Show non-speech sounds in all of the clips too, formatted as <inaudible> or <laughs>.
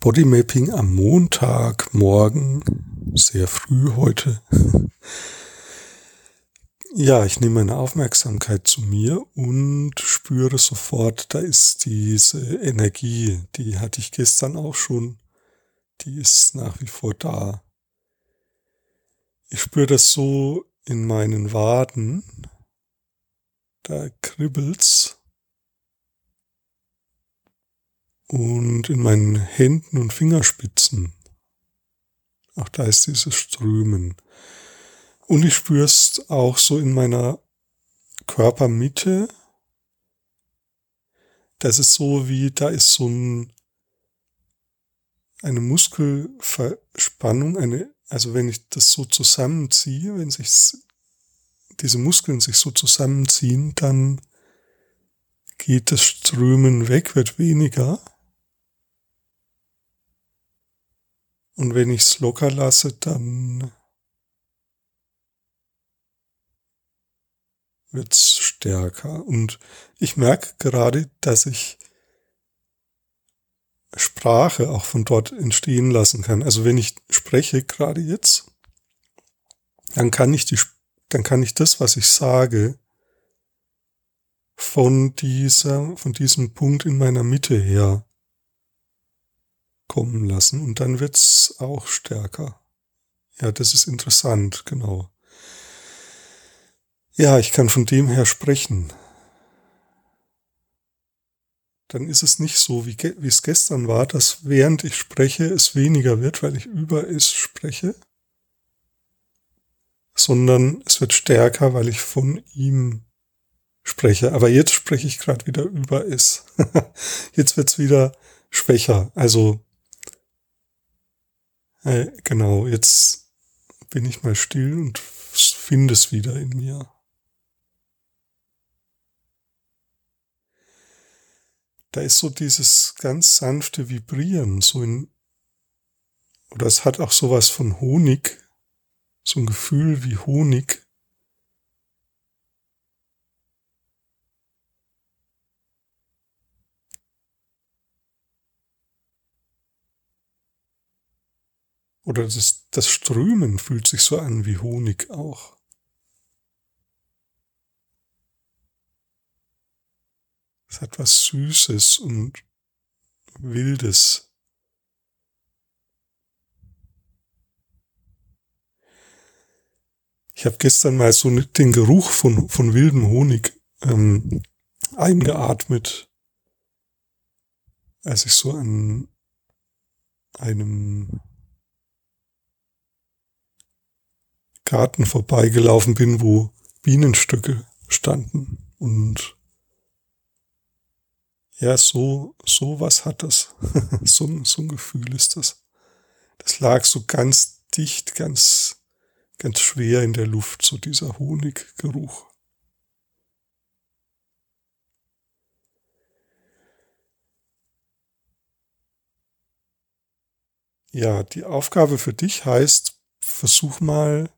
Bodymapping am Montagmorgen, sehr früh heute. <laughs> Ja, ich nehme meine Aufmerksamkeit zu mir und spüre sofort, da ist diese Energie, die hatte ich gestern auch schon, die ist nach wie vor da. Ich spüre das so in meinen Waden, da kribbelt's und in meinen Händen und Fingerspitzen. Auch da ist dieses Strömen. Und ich spüre es auch so in meiner Körpermitte. Das ist so wie, da ist so ein, eine Muskelverspannung, eine, also wenn ich das so zusammenziehe, wenn sich diese Muskeln sich so zusammenziehen, dann geht das Strömen weg, wird weniger. Und wenn ich es locker lasse, dann wird es stärker. Und ich merke gerade, dass ich Sprache auch von dort entstehen lassen kann. Also wenn ich spreche gerade jetzt, dann kann ich die, dann kann ich das, was ich sage, von dieser, von diesem Punkt in meiner Mitte her kommen lassen und dann wird's auch stärker. Ja, das ist interessant, genau. Ja, ich kann von dem her sprechen. Dann ist es nicht so, wie, wie es gestern war, dass während ich spreche es weniger wird, weil ich über es spreche, sondern es wird stärker, weil ich von ihm spreche. Aber jetzt spreche ich gerade wieder über es. <laughs> jetzt wird's wieder schwächer. Also äh, genau, jetzt bin ich mal still und finde es wieder in mir. Da ist so dieses ganz sanfte Vibrieren, so in, oder es hat auch sowas von Honig, so ein Gefühl wie Honig. Oder das, das Strömen fühlt sich so an wie Honig auch. Es hat was Süßes und Wildes. Ich habe gestern mal so den Geruch von, von wildem Honig ähm, eingeatmet, als ich so an einem Garten vorbeigelaufen bin, wo Bienenstöcke standen. Und ja, so, so was hat das. <laughs> so, so ein Gefühl ist das. Das lag so ganz dicht, ganz, ganz schwer in der Luft, so dieser Honiggeruch. Ja, die Aufgabe für dich heißt, versuch mal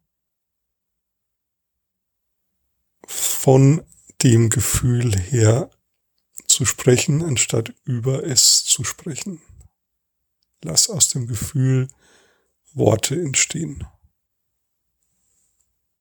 von dem Gefühl her zu sprechen, anstatt über es zu sprechen. Lass aus dem Gefühl Worte entstehen.